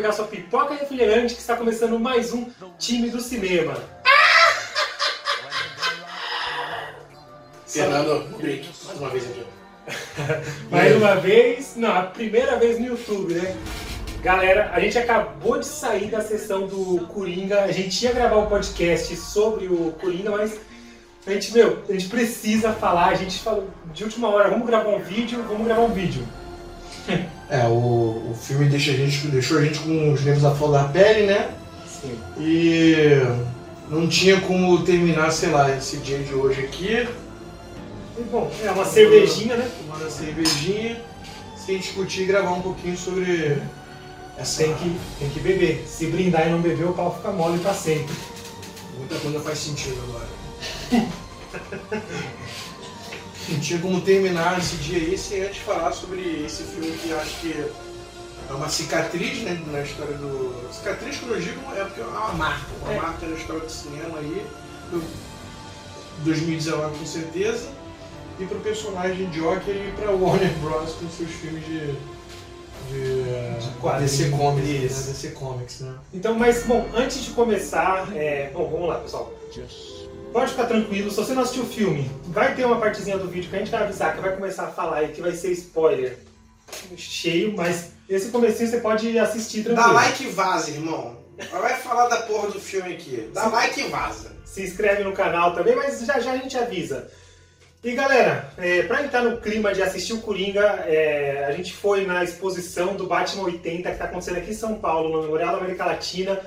Pegar sua pipoca refrigerante que está começando mais um time do cinema. Fernando. Mais uma vez aqui. Mais uma vez, não, a primeira vez no YouTube, né? Galera, a gente acabou de sair da sessão do Coringa, a gente ia gravar um podcast sobre o Coringa, mas a gente, meu, a gente precisa falar, a gente falou de última hora, vamos gravar um vídeo, vamos gravar um vídeo. É, o, o filme deixa a gente, deixou a gente com os nervos à flor da pele, né? Sim. E não tinha como terminar, sei lá, esse dia de hoje aqui, E, bom, é uma cervejinha, né? tomando a cervejinha, sem discutir e gravar um pouquinho sobre essa. Tem que, tem que beber. Se brindar e não beber, o pau fica mole pra sempre. Muita coisa faz sentido agora. Não tinha como terminar esse dia aí sem antes falar sobre esse filme que acho que é uma cicatriz né, na história do. Cicatriz que eu digo é porque é uma marca, uma É. marca na história do cinema aí. do 2019 com certeza. E pro personagem Joker e pra Warner Bros. com seus filmes de. de, De quadrinhos. DC Comics, né? DC Comics, né? Então, mas, bom, antes de começar, é... bom, vamos lá, pessoal. Pode ficar tranquilo, se você não assistiu o filme, vai ter uma partezinha do vídeo que a gente vai avisar, que vai começar a falar aí, que vai ser spoiler cheio, mas esse comecinho você pode assistir tranquilo. Dá like e vaza, irmão. Vai falar da porra do filme aqui. Dá Sim. like e vaza. se inscreve no canal também, mas já já a gente avisa. E galera, é, para entrar no clima de assistir o Coringa, é, a gente foi na exposição do Batman 80 que está acontecendo aqui em São Paulo, no Memorial da América Latina.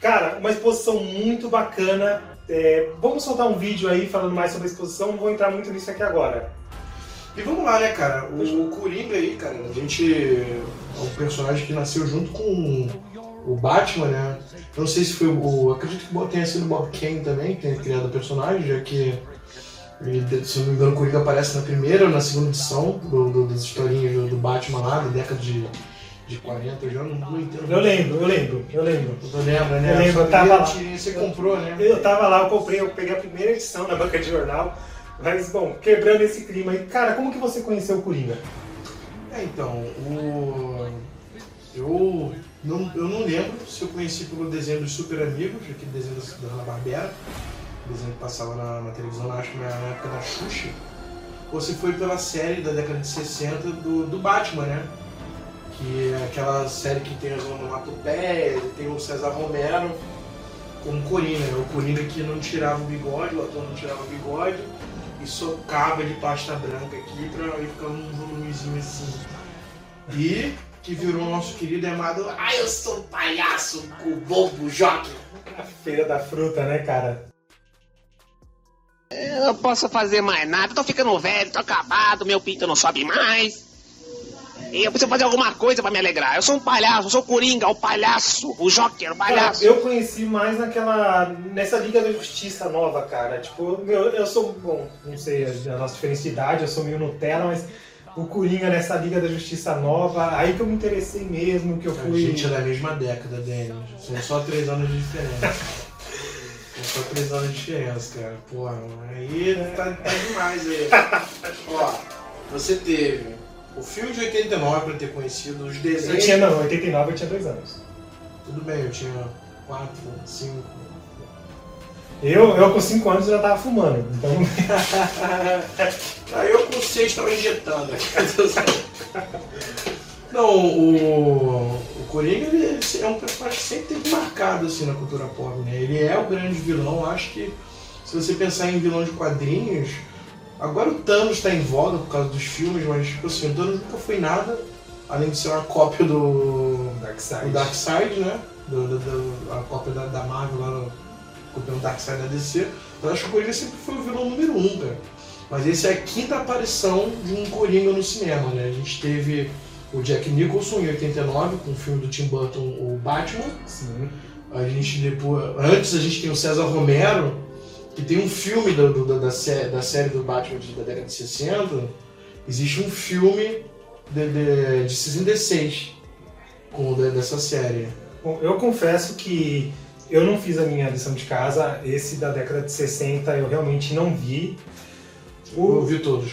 Cara, uma exposição muito bacana. É, vamos soltar um vídeo aí falando mais sobre a exposição, não vou entrar muito nisso aqui agora. E vamos lá, né, cara? O, o Coringa aí, cara, a gente. É um personagem que nasceu junto com o Batman, né? Eu não sei se foi o. Acredito que tenha sido o Bob Kane também, que tenha criado o personagem, já que. Ele, se não me engano, o Coringa aparece na primeira ou na segunda edição do, do- das historinhas do, do Batman lá, da década de, de 40, eu já não, não entendo. Eu lembro, eu lembro, eu lembro. Tu lembra, né? Eu lembro, eu tava lá. Você comprou, né? Eu tava lá, eu comprei, eu peguei a primeira edição na banca de jornal. Mas, bom, quebrando esse clima aí, cara, como que você conheceu o Coringa? É, então, o... eu, não, eu não lembro se eu conheci pelo desenho dos Super Amigos, aquele desenho da da Hanna-Barbera, desenho que passava na, na televisão, acho que na, na época da Xuxa, ou se foi pela série da década de 60 do, do Batman, né? Que é aquela série que tem as onomatopeias, tem o César Romero como Coringa, né? O Coringa que não tirava o bigode, o ator não tirava o bigode, e socava de pasta branca aqui pra ir ficando um volumezinho assim. E que virou o nosso querido e amado Ah, eu sou um palhaço, o bobo jockey. A feira da fruta, né, cara? Eu não posso fazer mais nada, tô ficando velho, tô acabado, meu pinto não sobe mais. E eu preciso fazer alguma coisa pra me alegrar. Eu sou um palhaço, eu sou o Coringa, o palhaço, o Joker, o Cara, palhaço. eu conheci mais naquela. nessa Liga da Justiça nova, cara. Tipo, meu, eu sou. Bom, não sei a nossa diferença de idade, eu sou meio Nutella, mas o Coringa nessa Liga da Justiça nova, aí que eu me interessei mesmo, que eu A fui. gente é da mesma década, Denis. São só três anos de diferença. São só três anos de diferença, cara. Porra, aí tá, tá demais aí. Ó, você teve o filme de 89 pra ter conhecido, os Eu desenhos. tinha, não, em 89 eu tinha dois anos. Tudo bem, eu tinha quatro, cinco. Eu, eu com 5 anos já tava fumando, então. Aí eu com seis tava injetando. Não, o, o Coringa ele é um personagem que sempre teve marcado assim na cultura pop, né? Ele é o grande vilão, acho que se você pensar em vilão de quadrinhos, agora o Thanos está em voga por causa dos filmes, mas tipo assim, o Thanos nunca foi nada, além de ser uma cópia do, Darkseid. do Darkseid, né? Do, do- do- a cópia da, da Marvel lá no copiando Darkseid da DC. Eu acho que o Coringa sempre foi o vilão número um, cara. Mas esse é a quinta aparição de um Coringa no cinema, né? A gente teve o Jack Nicholson em 89 com o filme do Tim Burton, o Batman. Sim. A gente depois, antes a gente tem o César Romero, que tem um filme do, do- da, da, sé- da série do Batman de- da década de 60. Existe um filme de, de, de 66 com, de- dessa série. Bom, eu confesso que eu não fiz a minha lição de casa. Esse da década de 60 eu realmente não vi. Eu O, vi todos.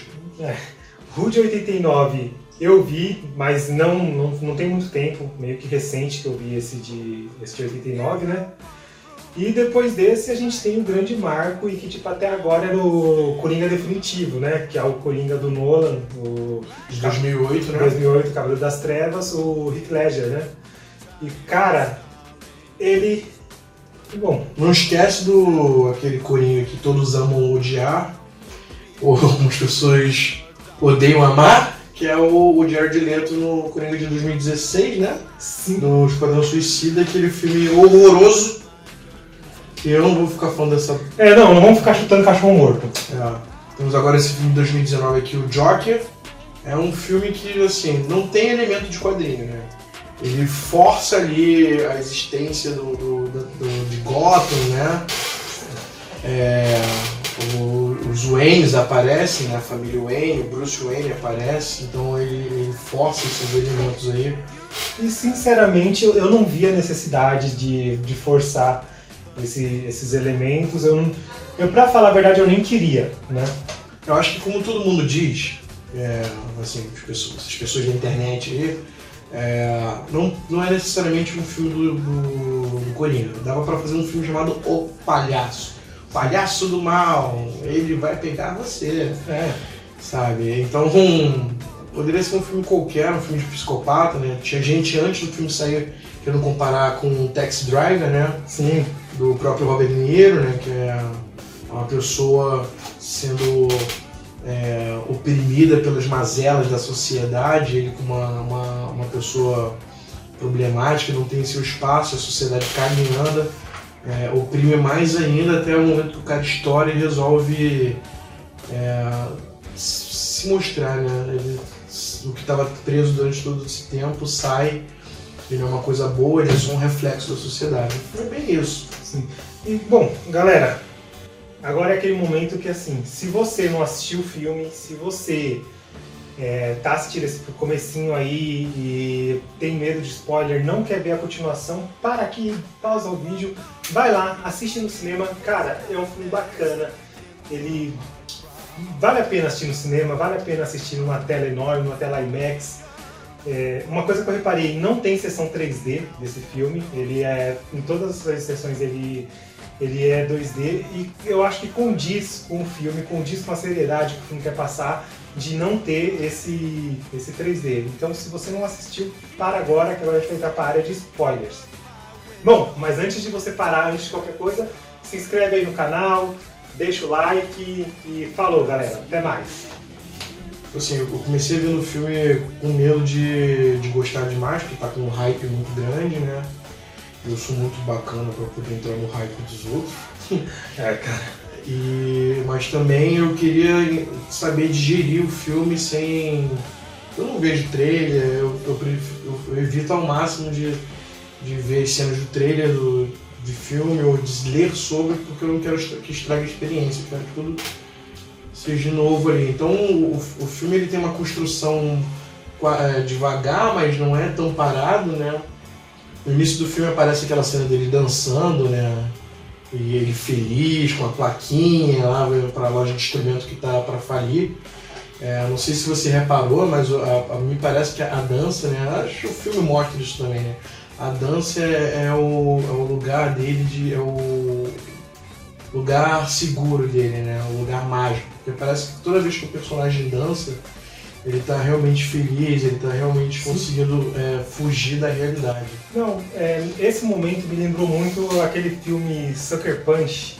o de 89 eu vi, mas não, não, não tem muito tempo, meio que recente que eu vi esse de, esse de 89, né? E depois desse a gente tem o grande marco e que tipo até agora era o Coringa definitivo, né? Que é o Coringa do Nolan, o De 2008, né? 2008, Cavaleiro das Trevas, o Heath Ledger, né? E cara, ele. Bom, Não esquece do aquele Coringa que todos amam odiar, ou algumas pessoas odeiam amar, que é o, o Jared Leto no Coringa de 2016, né? sim. Do Esquadrão Suicida, aquele filme horroroso. Que eu não vou ficar falando dessa. É, não, não vamos ficar chutando cachorro morto. é. Temos agora esse filme de 2019 aqui, o Joker. É um filme que, assim, não tem elemento de quadrinho, né? Ele força ali a existência do, do- do- do- de Gotham, né? É, o- os Waynes aparecem, né? A família Wayne, o Bruce Wayne aparece, então ele, ele força esses elementos aí. E sinceramente eu, não vi a necessidade de, de forçar esse- esses elementos. Eu, não, eu, pra falar a verdade, eu nem queria, né? Eu acho que como todo mundo diz, é, assim, as pessoas, as pessoas da internet aí, é, não, não é necessariamente um filme do, do, do. Dava pra fazer um filme chamado O Palhaço. Palhaço do Mal, ele vai pegar você, É, sabe? Então, um, poderia ser um filme qualquer, um filme de psicopata, né? Tinha gente antes do filme sair querendo comparar com o Taxi Driver, né? sim. Do próprio Robert De Niro, né, que é uma pessoa sendo é, oprimida pelas mazelas da sociedade, ele como uma, uma, uma pessoa problemática, não tem seu espaço, a sociedade cai anda, é, oprime mais ainda até o momento que o cara estoura e resolve é, se mostrar, né? Ele, o que estava preso durante todo esse tempo sai, ele é uma coisa boa, ele é só um reflexo da sociedade. É bem isso. E, bom, galera, agora é aquele momento que, assim, se você não assistiu o filme, se você é, tá assistindo esse comecinho aí e tem medo de spoiler, não quer ver a continuação, para aqui, pausa o vídeo, vai lá, assiste no cinema. Cara, é um filme bacana. Ele vale a pena assistir no cinema, vale a pena assistir numa tela enorme, numa tela IMAX. É, uma coisa que eu reparei, não tem sessão 3D desse filme. Ele é, em todas as sessões ele, ele é 2D e eu acho que condiz com o filme, condiz com a seriedade que o filme quer passar de não ter esse, esse 3D. Então, se você não assistiu, para agora, que vai entrar para a área de spoilers. Bom, mas antes de você parar, antes de qualquer coisa, se inscreve aí no canal, deixa o like e falou, galera. Até mais. Assim, eu comecei vendo o filme com medo de, de gostar demais, porque tá com um hype muito grande, né? Eu sou muito bacana pra poder entrar no hype dos outros. É, cara. E, mas também eu queria saber digerir o filme sem. Eu não vejo trailer, eu, eu, eu- evito ao máximo de, de ver cenas do trailer do, de filme ou de ler sobre, porque eu não quero que estrague a experiência, eu quero que tudo seja novo ali. Então o, o filme ele tem uma construção é, devagar, mas não é tão parado, né? No início do filme aparece aquela cena dele dançando, né? E ele feliz com a plaquinha lá para a loja de instrumento que tá para falir. É, não sei se você reparou, mas a, a- me parece que a dança, né? Acho que o filme mostra isso também, né? A dança é, é o, é o lugar dele, de, é o lugar seguro dele, né? O lugar mágico. Porque parece que toda vez que o personagem dança, ele tá realmente feliz, ele tá realmente Sim. conseguindo é, fugir da realidade. Não, é, esse momento me lembrou muito aquele filme Sucker Punch,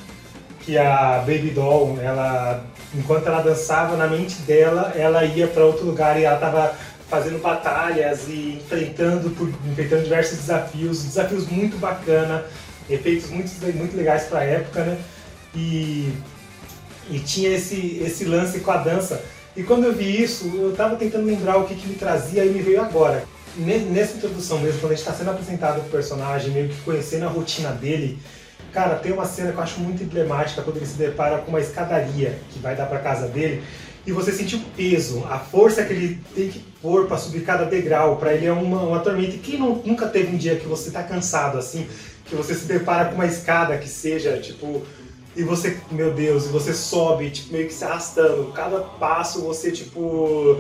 que a Baby Doll, ela, enquanto ela dançava na mente dela, ela ia para outro lugar e ela tava fazendo batalhas e enfrentando, por, enfrentando diversos desafios, desafios muito bacana, efeitos muito, muito legais para a época, né? E, e tinha esse, esse lance com a dança. E quando eu vi isso, eu tava tentando lembrar o que, que me trazia e me veio agora. Ne- Nessa introdução mesmo, quando a gente tá sendo apresentado pro personagem, meio que conhecendo a rotina dele, cara, tem uma cena que eu acho muito emblemática quando ele se depara com uma escadaria que vai dar pra casa dele e você sentir o peso, a força que ele tem que pôr pra subir cada degrau, pra ele é uma, uma tormenta. E quem não- nunca teve um dia que você tá cansado assim, que você se depara com uma escada que seja, tipo, e você, meu Deus, e você sobe, tipo, meio que se arrastando. Cada passo você, tipo,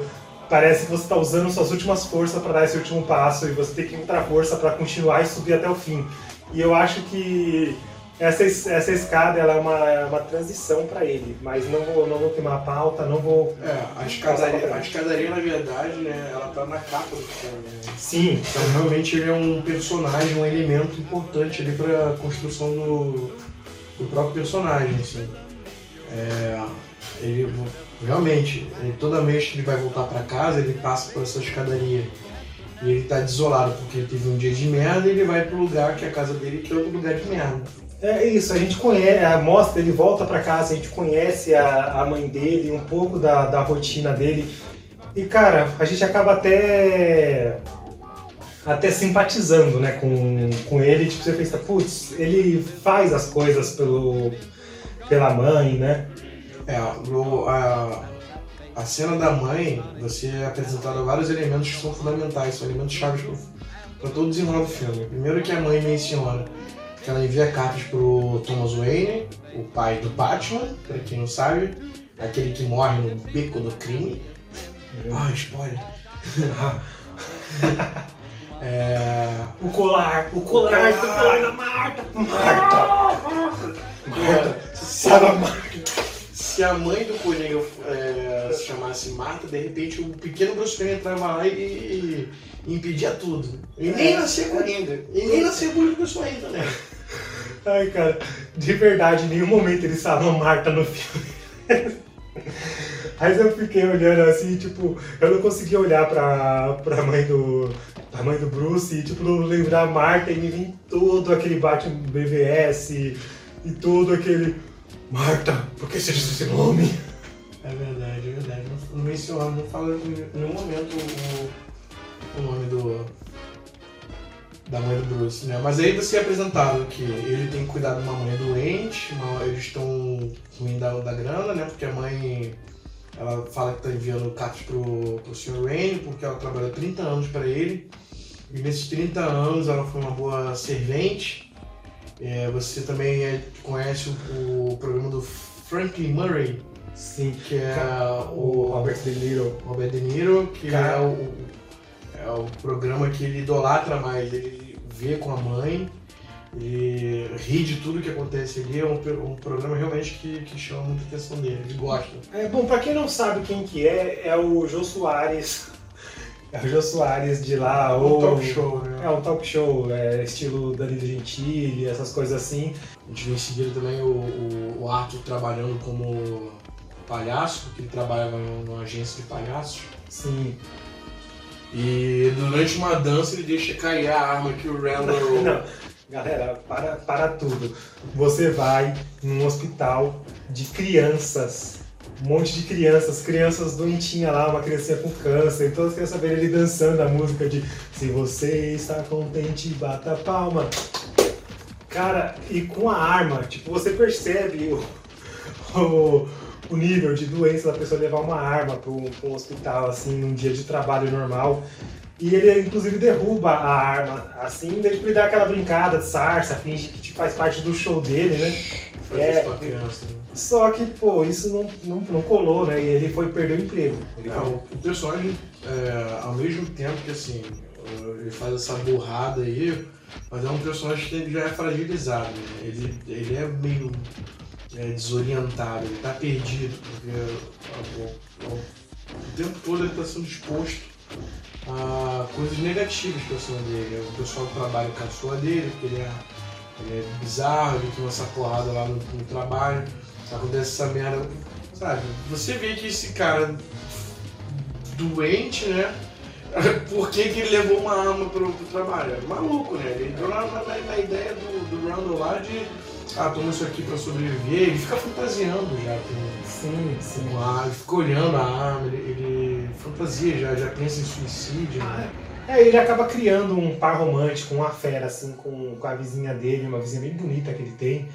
parece que você tá usando suas últimas forças pra dar esse último passo e você tem que encontrar força pra continuar e subir até o fim. E eu acho que essa, es- essa escada ela é uma, é uma transição pra ele, mas não vou, não vou queimar a pauta, não vou. É, a escadaria, a escadaria, na verdade, né, ela tá na capa do filme. Né? Sim, Então, realmente, ele é um personagem, um elemento importante ali pra construção do, do próprio personagem, assim. É, ele, realmente, ele- toda vez que ele vai voltar pra casa, ele passa por essa escadaria. E ele tá desolado porque ele teve um dia de merda e ele vai pro lugar que é a casa dele, que é outro lugar de merda. É isso, a gente conhece, a mostra, ele volta pra casa, a gente conhece a, a mãe dele, um pouco da, da rotina dele. E cara, a gente acaba até até simpatizando, né, com, com ele, tipo, você pensa, putz, ele faz as coisas pelo pela mãe, né? É, o- a, a cena da mãe, você é apresentado vários elementos que são fundamentais, são elementos chaves para todo o desenrolar do filme. Primeiro que a mãe menciona que ela envia cartas pro Thomas Wayne, o pai do Batman, pra quem não sabe, aquele que morre no beco do crime. Ah, spoiler. é, O colar, o colar, o colar da Marta! Marta! Marta! Sabe a Marta? se a mãe do Coringa é, se chamasse Marta, de repente o pequeno Bruce Wayne entrava lá e, e impedia tudo. E nem nascia Coringa. E nem nascia o Bruce Wayne também. Ai, cara, de verdade, em nenhum momento eles falam Marta no filme. Aí eu fiquei olhando assim, tipo, eu não conseguia olhar pra, pra mãe do. Pra mãe do Bruce e tipo, lembrar a Marta e me vem todo aquele Batman BVS e todo aquele. Marta, por que esse nome? É verdade, é verdade. Não, menciona, não fala em nenhum momento o, o nome do. Da mãe do Bruce, né? Mas aí você é apresentado que ele tem que cuidar de uma mãe doente, uma- eles estão ruim da, da grana, né? Porque a mãe ela fala que tá enviando cartas pro, pro Sr. Wayne, porque ela trabalhou 30 anos para ele. E nesses 30 anos ela foi uma boa servente. É, você também é- conhece o, o programa do Franklin Murray, Sim, que é o o Robert De Niro. Robert De Niro, que Cara. é o, é o programa que ele idolatra mais. Ele vê com a mãe, ele ri de tudo que acontece ali. É um, um programa realmente que, que chama muita atenção dele, ele gosta. É, bom, pra quem não sabe quem que é, é o Jô Soares. É o Jô Soares de lá, É um ou. talk show, né? É um talk show, é, estilo Danilo Gentili, essas coisas assim. A gente viu em seguida também o, o, o Arthur trabalhando como palhaço, porque ele trabalhava numa agência de palhaços. Sim. E durante uma dança ele deixa cair a arma que o Randall. Não, galera, para, para tudo. Você vai num hospital de crianças. Um monte de crianças, crianças doentinhas lá, uma criancinha com câncer, e todas as crianças verem ele dançando a música de Se você está contente, bata a palma. Cara, e com a arma, tipo, você percebe o, o, o nível de doença da pessoa levar uma arma para um, um hospital, assim, num dia de trabalho normal. E ele, inclusive, derruba a arma, assim, daí ele dá aquela brincada de sarça, finge que tipo, faz parte do show dele, né? Foi É. pra criança. né? Só que, pô, isso não, não, não colou, né? E ele foi perder o emprego. Ele É, o, personagem, é, ao mesmo tempo que assim, ele faz essa burrada aí, mas é um personagem que já é fragilizado. né? Ele, ele é meio é, desorientado, ele tá perdido, porque o, o- o tempo todo ele tá sendo exposto a coisas negativas pra cima dele. O pessoal que trabalha caçoa dele, porque ele é, ele é bizarro, ele tem essa porrada lá no, no trabalho, acontece essa merda. Sabe, você vê que esse cara doente, né? Por que, que ele levou uma arma pro, pro trabalho? É maluco, né? Ele entrou na, na, na ideia do, do Randall lá de ah, toma isso aqui pra sobreviver, ele fica fantasiando já com, Sim, sim. com a ele fica olhando a arma, ele, ele fantasia, já, já pensa em suicídio. Né? É, ele acaba criando um par romântico, uma fera, assim, com, com a vizinha dele, uma vizinha bem bonita que ele tem.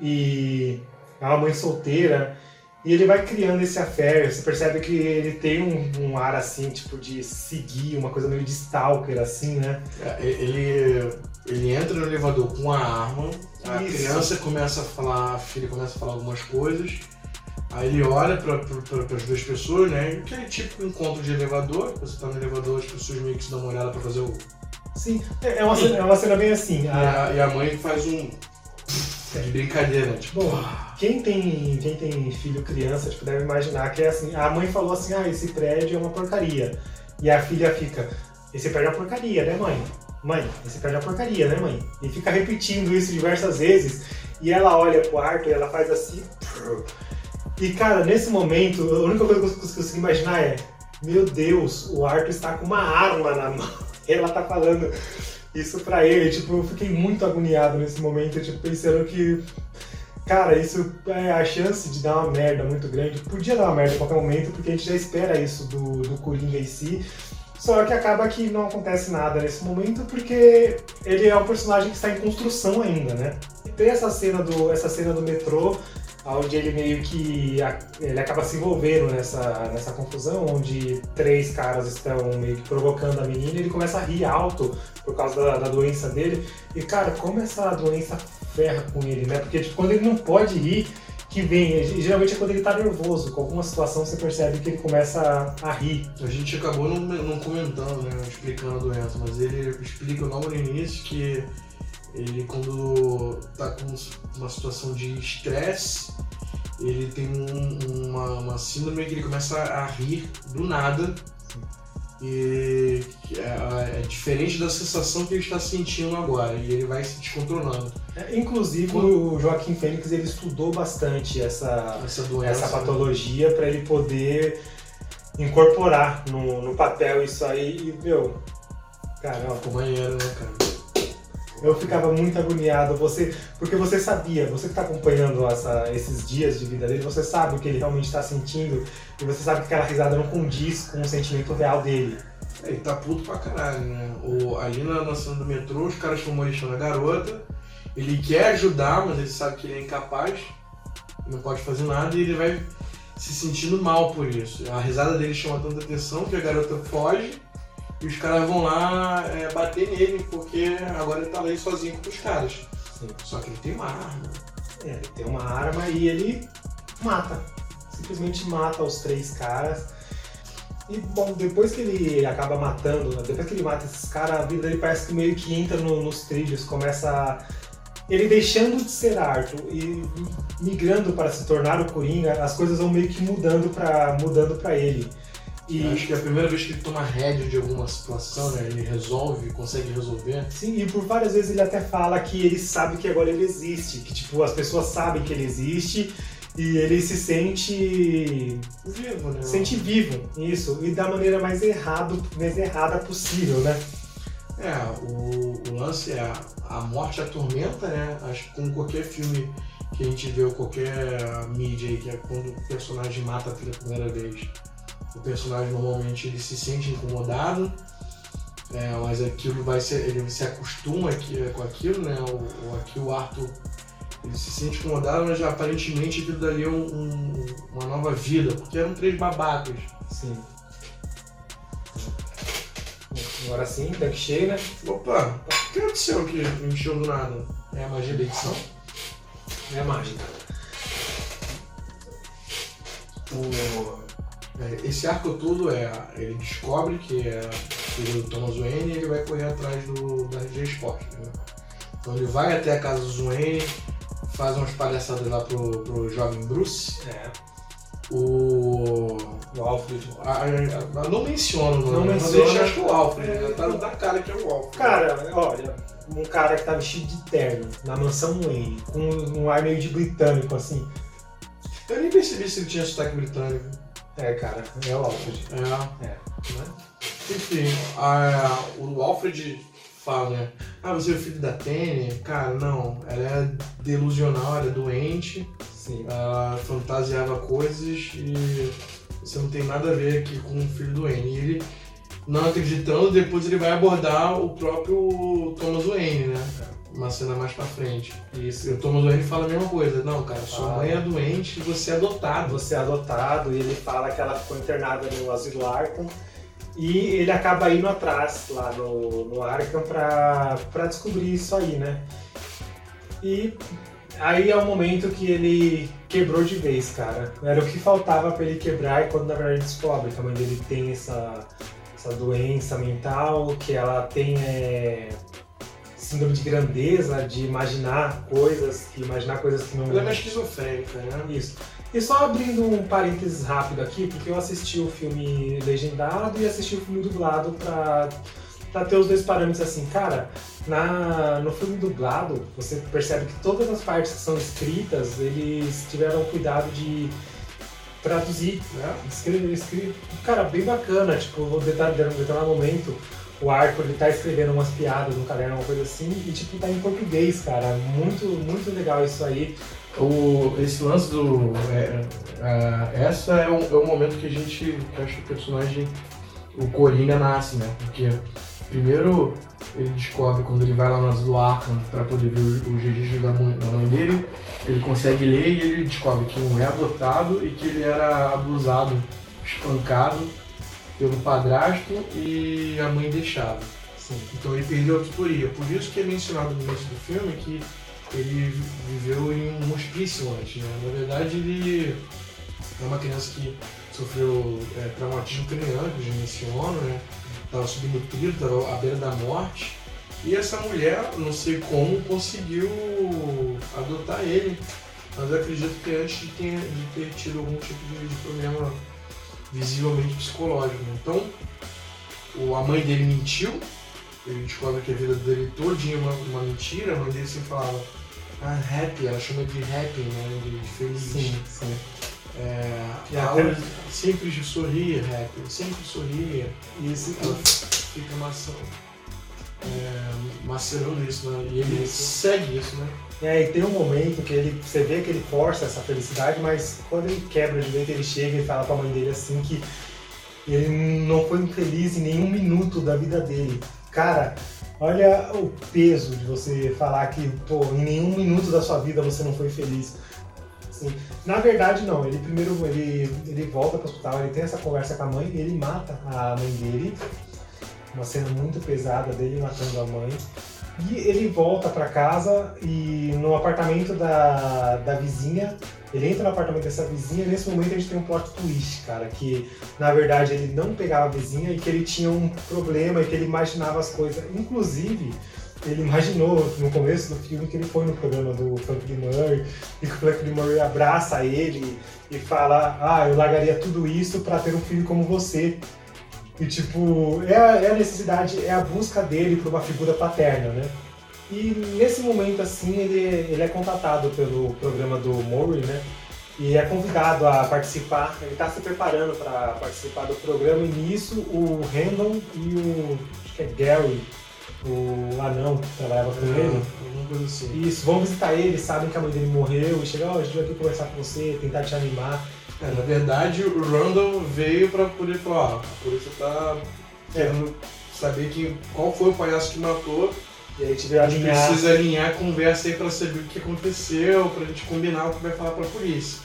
E é uma mãe solteira. E ele vai criando esse affair, você percebe que ele tem um, um ar assim, tipo, de seguir, uma coisa meio de stalker, assim, né? É, Ele, ele entra no elevador com a arma, a Isso. criança começa a falar, a filha começa a falar algumas coisas, aí ele olha para as duas pessoas, né? Aquele típico encontro de elevador, você tá no elevador, as pessoas meio que se dão uma olhada para fazer o. Sim, é é uma, cena, é uma cena bem assim. E a- a, e a mãe faz um. De brincadeira, tipo. Bom, quem tem, quem tem filho criança, tipo, deve imaginar que é assim, a mãe falou assim, ah, esse prédio é uma porcaria. E a filha fica, esse prédio é uma porcaria, né, mãe? Mãe, esse prédio é uma porcaria, né, mãe? E fica repetindo isso diversas vezes. E ela olha pro Arthur e ela faz assim. E, cara, nesse momento, a única coisa que eu cons- consigo imaginar é: Meu Deus, o Arthur está com uma arma na mão. Ela tá falando isso pra ele. Tipo, eu fiquei muito agoniado nesse momento, tipo, pensando que. Cara, isso é a chance de dar uma merda muito grande. Podia dar uma merda a qualquer momento, porque a gente já espera isso do, do Coringa em si. Só que acaba que não acontece nada nesse momento, porque ele é um personagem que está em construção ainda, né? E tem essa cena do, essa cena do metrô, onde ele meio que ele acaba se envolvendo nessa, nessa confusão, onde três caras estão meio que provocando a menina e ele começa a rir alto por causa da, da doença dele. E cara, como essa doença ferra com ele, né? Porque tipo, quando ele não pode rir, que vem, geralmente é quando ele tá nervoso, com alguma situação você percebe que ele começa a, a rir. A gente acabou não, não comentando, né, explicando a doença, mas ele explica logo no início que ele quando tá com uma situação de estresse, ele tem um- uma, uma síndrome que ele começa a rir do nada e é, é diferente da sensação que ele está sentindo agora e ele vai se descontrolando. É, Inclusive o Joaquim Fênix ele estudou bastante essa, Essa doença. essa patologia para ele poder incorporar no, no papel isso aí e, meu, cara, ó, Ficou maneiro, né, cara? Eu ficava muito agoniado, você, porque você sabia, você que tá acompanhando essa- esses dias de vida dele, você sabe o que ele realmente está sentindo e você sabe que aquela risada não condiz com o sentimento real dele. Ele tá puto pra caralho, né? O, ali na, na do metrô, os caras estão molestando a garota. Ele quer ajudar, mas ele sabe que ele é incapaz, não pode fazer nada e ele vai se sentindo mal por isso. A risada dele chama tanta atenção que a garota foge e os caras vão lá é, bater nele, porque agora ele tá lá sozinho com os caras. Sim. Só que ele tem uma arma. É, ele tem uma arma e ele mata. Simplesmente mata os três caras. E, bom, depois que ele acaba matando, né, depois que ele mata esses caras, a vida dele parece que meio que entra no- nos trilhos, começa a... Ele deixando de ser Arthur e migrando para se tornar o Coringa, as coisas vão meio que mudando para mudando pra ele. E, Acho que é a primeira vez que ele toma rédea de alguma situação, né? Ele resolve, consegue resolver. Sim, e por várias vezes ele até fala que ele sabe que agora ele existe, que tipo, as pessoas sabem que ele existe e ele se sente Vivo, né? sente vivo, isso, e da maneira mais errado, mais errada possível, né? É, o, o lance é a, a morte atormenta, né? Acho que como qualquer filme que a gente vê, ou qualquer mídia aí, que é quando o personagem mata pela primeira vez, o personagem normalmente ele se sente incomodado, é, mas aquilo vai ser, ele se acostuma aqui, com aquilo, né? O, o- aqui o Arthur ele se sente incomodado, mas aparentemente aquilo dali é um- um- uma nova vida, porque eram três babacas. Sim. Agora sim, tanque cheio, né? Opa, o que aconteceu que me encheu do nada? É a magia da edição? É mágica. O- é, esse arco todo é. Ele descobre que é do Thomas Wayne e ele vai correr atrás do, da RG Sport. Né? Então ele vai até a casa do Wayne, faz umas palhaçadas lá pro, pro jovem Bruce. É. O. O Alfred. A, a- a- não menciona o nome, Não mas menciona. acha que é o Alfred, É. né? tá da cara que é o Alfred. Cara, olha, um cara que tá vestido de terno na mansão Wayne, com um ar meio de britânico, assim. Eu nem percebi se ele tinha sotaque britânico. É, cara, é o Alfred. É. É. Né? Enfim, a- o Alfred fala, né? Ah, você é o filho da Penny? Cara, não. Ela é delusional, ela é doente. Sim. Ela fantasiava coisas e você não tem nada a ver aqui com o filho do Wayne. E ele, não acreditando, depois ele vai abordar o próprio Thomas Wayne, né? Uma cena mais pra frente. E o Thomas Wayne fala a mesma coisa. Não, cara, sua Ah. mãe é doente e você é adotado. Você é adotado e ele fala que ela ficou internada no asilo Arkham e ele acaba indo atrás lá no, no Arkham pra, pra descobrir isso aí, né? E aí é o momento que ele quebrou de vez, cara. Era o que faltava pra ele quebrar e quando na verdade descobre que a mãe dele tem essa, essa doença mental, que ela tem é, síndrome de grandeza, de imaginar coisas, imaginar coisas que não. Ela é mais esquizofrênica, né? Isso. E só abrindo um parênteses rápido aqui, porque eu assisti o filme legendado e assisti o filme dublado pra, pra ter os dois parâmetros assim. Cara, na, no filme dublado, você percebe que todas as partes que são escritas, eles tiveram cuidado de traduzir, né? Escrever, escrever. Cara, bem bacana, tipo, vou detalhar um momento. O Arthur, ele tá escrevendo umas piadas no caderno, uma coisa assim, e tipo, tá em português, cara. Muito, muito legal isso aí. O, esse lance do. é, é, essa é o, é momento que a gente. que acho que o personagem. O Coringa nasce, né? Porque primeiro ele descobre quando ele vai lá no asilo Arkham pra poder ver os os registros da da mãe dele, ele consegue ler e ele descobre que não é adotado e que ele era abusado, espancado pelo padrasto e a mãe deixava. Sim. Então ele perdeu a tutoria. Por isso que é mencionado no início do filme que ele viveu em um hospício antes, né? Na verdade ele é uma criança que sofreu é, traumatismo craniano, que eu já menciono, né? Estava subnutrido, estava à beira da morte. E essa mulher, não sei como, conseguiu adotar ele. Mas eu acredito que antes de ter, de ter tido algum tipo de, problema visivelmente psicológico. né? Então, o, a mãe dele mentiu, ele descobre que a vida dele todinha é uma, uma mentira, a mãe dele sempre falava ah, happy, ela chama de happy, né? De, feliz. Sim, sim. É, E a até- Aura sempre sorria, happy, sempre sorria. Isso, Ela fica maçã, é, macerando isso, né? E ele Isso. segue isso, né? É, e tem um momento que ele, você vê que ele força essa felicidade, mas quando ele quebra de vez, ele chega e fala pra mãe dele assim que ele não foi infeliz em nenhum minuto da vida dele. Cara, olha o peso de você falar que, pô, em nenhum minuto da sua vida você não foi feliz. Assim, na verdade, não. Ele primeiro ele, ele volta pro hospital, ele tem essa conversa com a mãe, ele mata a mãe dele. Uma cena muito pesada dele matando a mãe. E ele volta pra casa e no apartamento da, da vizinha, ele entra no apartamento dessa vizinha e nesse momento a gente tem um plot twist, cara, que na verdade ele não pegava a vizinha e que ele tinha um problema e que ele imaginava as coisas. Inclusive, ele imaginou no começo do filme que ele foi no programa do Franklin Murray e que o Franklin Murray abraça ele e fala: Ah, eu largaria tudo isso pra ter um filho como você. E tipo, é a, é a necessidade, é a busca dele por uma figura paterna, né? E nesse momento assim, ele, ele é contatado pelo programa do Murray, né? E é convidado a participar, ele está se preparando para participar do programa e nisso o Randall e o, acho que é Gary, o anão que trabalhava com ele, coisa assim. isso, vão visitar ele, sabem que a mãe dele morreu e chegam, ó, a gente veio aqui conversar com você, tentar te animar. É, na verdade, o Randall veio pra poder falar, ó, a polícia tá querendo saber que, qual foi o palhaço que matou. E aí tiveram A gente alinhar. precisa alinhar a conversa aí pra saber o que aconteceu, pra gente combinar o que vai falar pra polícia.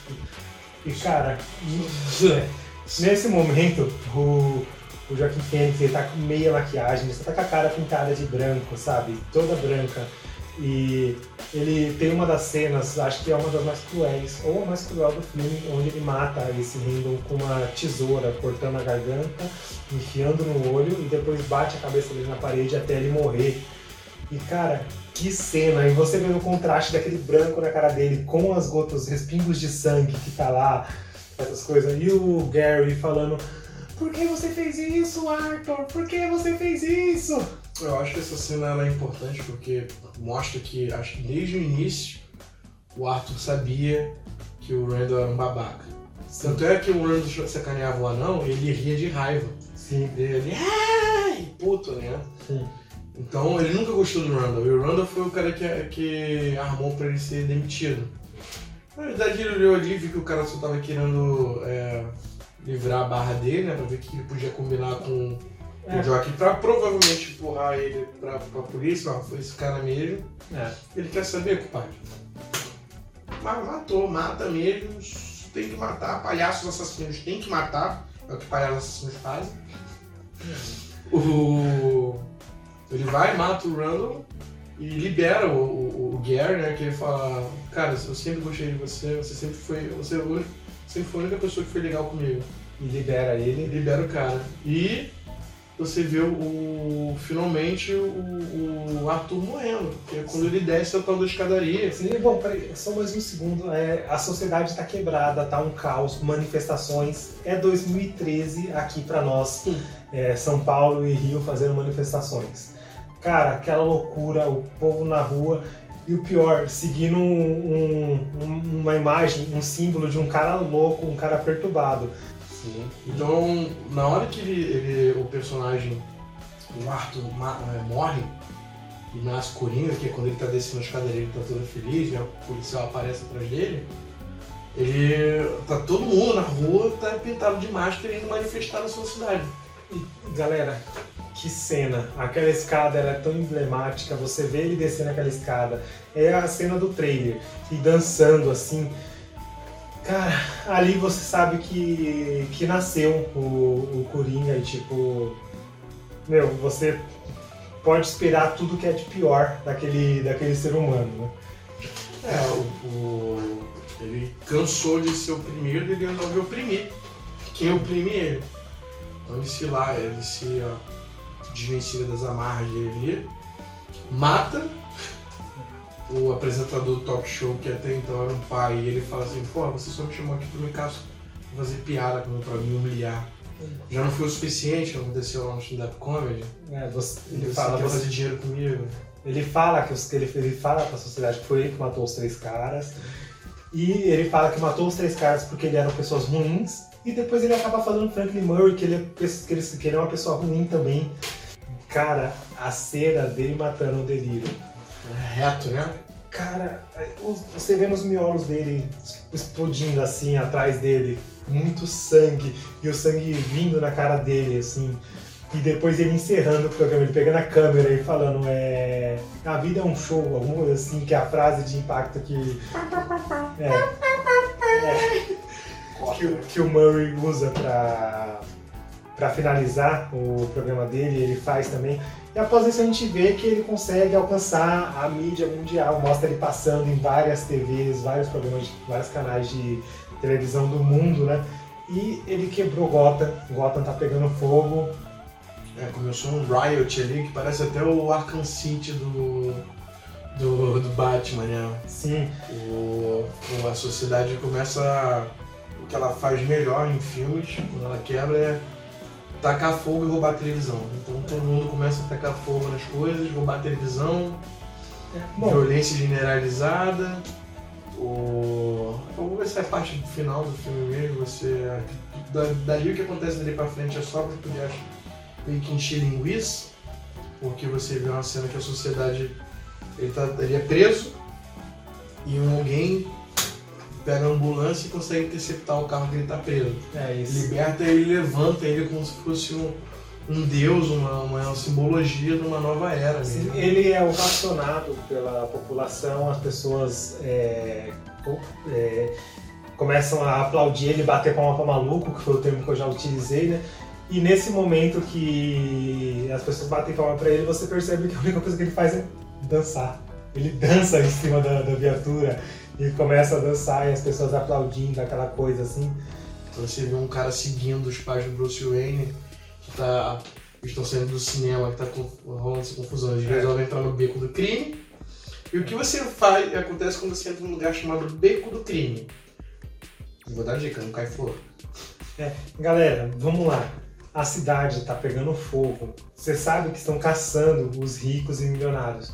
E cara, nesse momento, o, o Joaquim Fênix ele tá com meia maquiagem, ele só tá com a cara pintada de branco, sabe? Toda branca. E ele tem uma das cenas, acho que é uma das mais cruéis, ou a mais cruel do filme, onde ele mata esse Randall com uma tesoura, cortando a garganta, enfiando no olho e depois bate a cabeça dele na parede até ele morrer. E cara, que cena! E você vê o contraste daquele branco na cara dele com as gotas, os respingos de sangue que tá lá, essas coisas. E o Gary falando: Por que você fez isso, Arthur? Por que você fez isso? Eu acho que essa cena é importante porque mostra que, acho que desde o início, o Arthur sabia que o Randall era um babaca. Tanto é que o Randall sacaneava o anão, ele ria de raiva. Sim, Ele, ai, puto, né? sim. Então ele nunca gostou do Randall. E o Randall foi o cara que, que armou pra ele ser demitido. Na verdade, ele olhou ali e viu que o cara só tava querendo é, livrar a barra dele, né? Pra ver que ele podia combinar com É. o Jockey pra provavelmente empurrar ele pra, pra polícia. Ó, foi esse cara mesmo. É. Ele quer saber, compadre. Mas matou, mata mesmo. Tem que matar. Palhaços assassinos tem que matar. É o que palhaços assassinos fazem. O... Ele vai, mata o Randall e libera o, o, o Gary, né? Que ele fala, cara, eu sempre gostei de você, você sempre foi. Você é sempre foi a única pessoa que foi legal comigo. E libera ele. libera o cara. E você vê o, o- finalmente o, o Arthur morrendo. Que é quando ele desce a tal da escadaria. Sim, bom, peraí, só mais um segundo. É, a sociedade está quebrada, tá um caos, manifestações. É 2013 aqui para nós, é, São Paulo e Rio fazendo manifestações. Cara, aquela loucura, o povo na rua. E o pior, seguindo um- um- uma imagem, um símbolo de um cara louco, um cara perturbado. Sim. Então, na hora que ele, ele- o personagem, o Arthur, ma- é, morre e nasce Coringa, que é quando ele tá descendo a escadaria, ele tá todo feliz, né? o policial aparece atrás dele, ele tá todo mundo na rua, tá pintado de máscara indo manifestar na sua cidade. E, galera, que cena! Aquela escada ela é tão emblemática, você vê ele descendo aquela escada. É a cena do trailer. E dançando assim. Cara, ali você sabe que, que nasceu o, o Coringa e tipo. Meu, você pode esperar tudo que é de pior daquele, daquele ser humano, né? É, o, o- ele cansou de ser oprimido e ele resolveu oprimir. Quem oprime ele? Então ele se lá, ele se desvencilha das amarras dele mata o apresentador do talk show, que até então era um pai, e ele fala assim, pô, você só me chamou aqui pra me caso fazer piada pra me humilhar. Já não foi o suficiente, aconteceu lá no stand-up comedy. É, você- ele Ele fala, quer você- fazer dinheiro comigo. Ele fala que, os, ele, ele fala pra sociedade que foi ele que matou os três caras. E ele fala que matou os três caras porque ele eram pessoas ruins. E depois ele acaba falando Franklin Murray que ele, é, que ele, que ele é uma pessoa ruim também. Cara, a cena dele matando o delírio. É reto, né? Cara, você vê nos miolos dele explodindo assim atrás dele, muito sangue, e o sangue vindo na cara dele, assim. E depois ele encerrando o programa, ele pegando a câmera e falando, é. A vida é um show, alguma coisa assim, que é a frase de impacto que. É. é, que, que o Murray usa pra, pra finalizar o programa dele, ele faz também. E após isso a gente vê que ele consegue alcançar a mídia mundial, mostra ele passando em várias TVs, vários programas, vários canais de televisão do mundo, né? E ele quebrou Gotham, Gotham tá pegando fogo. É, começou um riot ali que parece até o Arkham City do, do, do Batman, né? Sim, O, a sociedade começa. O que ela faz melhor em filmes, quando ela quebra, é tacar fogo e roubar a televisão. Então todo mundo começa a tacar fogo nas coisas, roubar a televisão, bom, violência generalizada. O... Vou ver se é a parte final do filme mesmo. Você... Da, dali o que acontece dali pra frente é só pra poder meio que encher linguiça, porque você vê uma cena que a sociedade. Ele, tá, ele é preso e um alguém pega a ambulância e consegue interceptar o carro que ele tá preso. é isso. Liberta ele e levanta ele como se fosse um, um deus, uma, uma simbologia de uma nova era. Sim, mesmo. ele é ovacionado pela população, as pessoas é, é, começam a aplaudir ele, bater palma pra maluco, que foi o termo que eu já utilizei, né? E nesse momento que as pessoas batem palma pra ele, você percebe que a única coisa que ele faz é dançar. Ele dança em cima da, da viatura e começa a dançar e as pessoas aplaudindo, aquela coisa assim. Então você vê um cara seguindo os pais do Bruce Wayne, que tá. Estão saindo do cinema, que tá rolando essa confusão. Eles É. resolvem entrar no beco do crime. E o que você faz acontece quando você entra num lugar chamado Beco do Crime. Vou dar dica, não cai flor. Galera, vamos lá. A cidade tá pegando fogo. Você sabe que estão caçando os ricos e milionários.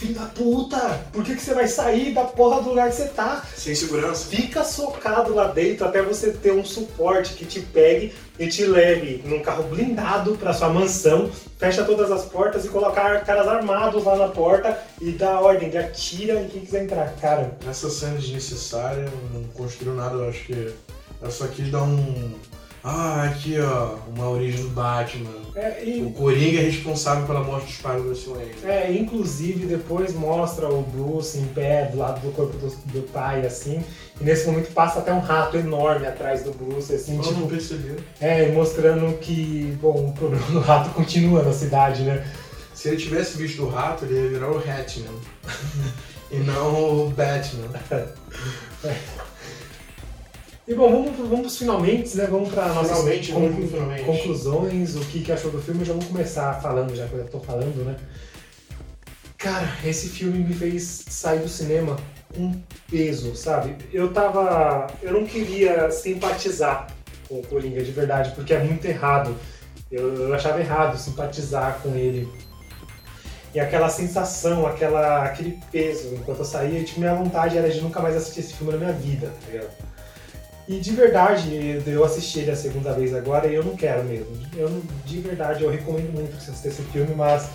Filho da puta, por que, que você vai sair da porra do lugar que você tá? Sem segurança. Fica socado lá dentro até você ter um suporte que te pegue e te leve num carro blindado pra sua mansão, fecha todas as portas e colocar caras armados lá na porta e dá ordem de atira em quem quiser entrar. Cara, Essa cena é desnecessária, não construiu nada, eu acho que ela só quis dar um. Ah, aqui ó, uma origem do Batman. é, e- O Coringa é responsável pela morte dos pais do Bruce Wayne. É, inclusive depois mostra o Bruce em pé do lado do corpo do, do pai, assim, e nesse momento passa até um rato enorme atrás do Bruce, assim, Eu tipo, não percebi. é, e mostrando que, bom, o problema do rato continua na cidade, né? Se ele tivesse visto o rato, ele ia virar o Hatman. e não o Batman. E bom, vamos, vamos pros finalmente, né? Vamos para nossas Finalmente, finalmente. conclusões, o que, que achou do filme. Já vamos começar falando, já que eu já tô falando, né? Cara, esse filme me fez sair do cinema com peso, sabe? Eu tava. Eu não queria simpatizar com o Coringa de verdade, porque é muito errado. Eu, eu achava errado simpatizar com ele. E aquela sensação, aquela, aquele peso, enquanto eu saía, tipo, minha vontade era de nunca mais assistir esse filme na minha vida, tá ligado? E de verdade, eu assisti ele a segunda vez agora e eu não quero mesmo. Eu, de verdade, eu recomendo muito você assistir esse filme, mas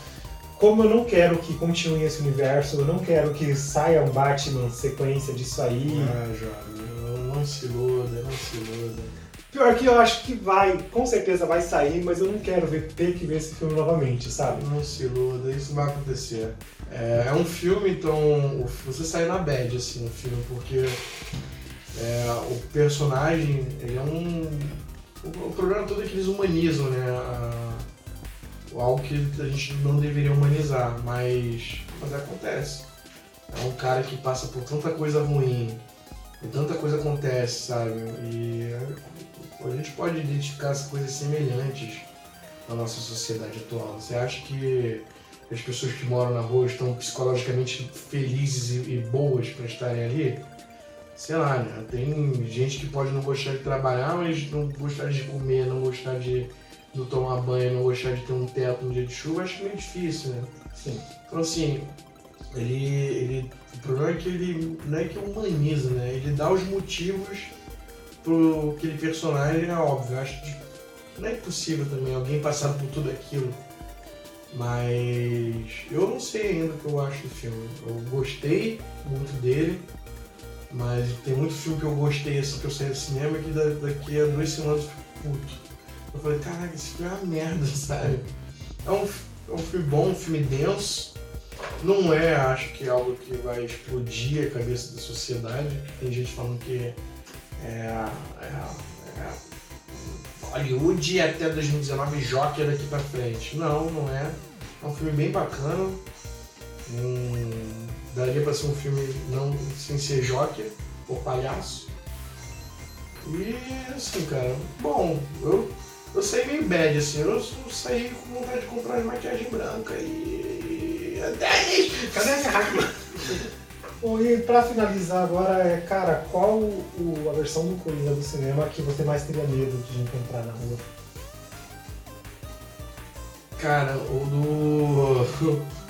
como eu não quero que continue esse universo, eu não quero que saia um Batman sequência disso aí. Ah, jovem, não se iluda, não se iluda. Pior que eu acho que vai, com certeza vai sair, mas eu não quero ver, ter que ver esse filme novamente, sabe? Não se iluda, isso vai acontecer. É, é um filme, então você sai na bad, assim, no filme, porque é, o personagem, ele é um... O, o problema todo é que eles humanizam, né? a- algo que a gente não deveria humanizar, mas, mas acontece. É um cara que passa por tanta coisa ruim, e tanta coisa acontece, sabe? E a gente pode identificar as coisas semelhantes na nossa sociedade atual. Você acha que as pessoas que moram na rua estão psicologicamente felizes e, e boas para estarem ali? Sei lá, né? Tem gente que pode não gostar de trabalhar, mas não gostar de comer, não gostar de não tomar banho, não gostar de ter um teto no dia de chuva, acho meio difícil, né? Sim. Então assim, ele, ele. O problema é que ele não é que humaniza, né? Ele dá os motivos pro aquele personagem, é óbvio. Acho que não é impossível também alguém passar por tudo aquilo. Mas eu não sei ainda o que eu acho do filme. Eu gostei muito dele, mas tem muito filme que eu gostei assim que eu saí do cinema que da- daqui a duas semanas eu fico puto. Eu falei, caraca, esse filme é uma merda, sabe? É um, é um filme bom, um filme denso. Não é, acho que, algo que vai explodir a cabeça da sociedade. Tem gente falando que é, é, é Hollywood até 2019 Joker daqui pra frente. Não, não é. É um filme bem bacana. Hum, daria pra ser um filme não sem ser Joker ou palhaço. E assim, cara, bom, eu, eu saí meio bad, assim, eu, eu saí com vontade de comprar uma maquiagem branca e. Até Cadê hack? Bom, e pra finalizar agora, é, cara, qual o- a versão do Coringa do cinema que você mais teria medo de encontrar na rua? Cara, o do.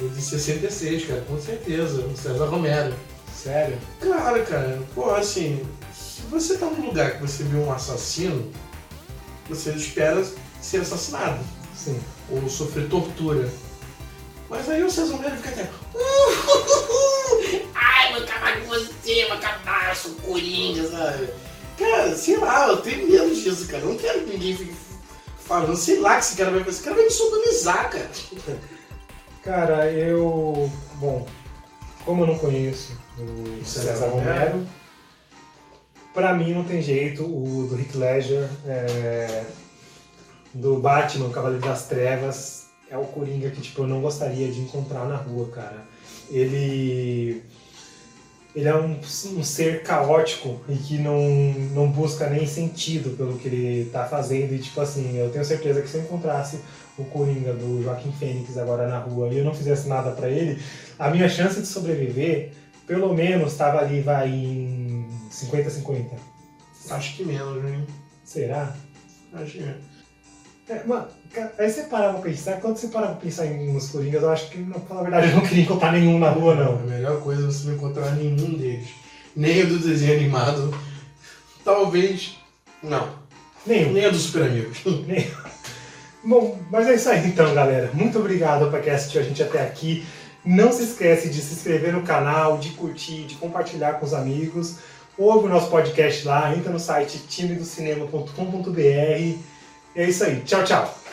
O de 66, cara, com certeza. O César Romero. Sério? Claro, cara. Pô, assim, se você tá num lugar que você vê um assassino, você espera ser assassinado Sim. ou sofrer tortura. Mas aí o César Romero fica até. Ai, vou acabar com você, vou acabar, sou coringa, sabe? Cara, sei lá, eu tenho medo disso, cara. Eu não quero que ninguém fique falando, sei lá, que esse cara vai fazer. Esse cara vai me sodomizar, cara. Cara, eu. Bom, como eu não conheço o César. Romero, pra mim não tem jeito. O do Heath Ledger, é, do Batman, Cavaleiro das Trevas, é o Coringa que tipo, eu não gostaria de encontrar na rua, cara. Ele. Ele é um, um ser caótico e que não, não busca nem sentido pelo que ele tá fazendo. E tipo assim, eu tenho certeza que se eu encontrasse o Coringa do Joaquim Fênix agora na rua e eu não fizesse nada pra ele, a minha chance de sobreviver, pelo menos, tava ali, vai em 50-50. Acho que menos, hein? Será? Acho que menos. É, mano, aí você parava pra pensar, quando você parava pra pensar em nos Coringas, eu acho que, pra falar a verdade, eu não queria encontrar nenhum na rua, não. A melhor coisa é você não encontrar nenhum deles. Nem o do desenho animado. Talvez. Não. Nenhum. Nem a do Super Amigos. Bom, mas é isso aí então, galera. Muito obrigado para quem assistiu a gente até aqui. Não se esquece de se inscrever no canal, de curtir, de compartilhar com os amigos. Ouve o nosso podcast lá, entra no site timedocinema.com.br. É isso aí. Tchau, tchau.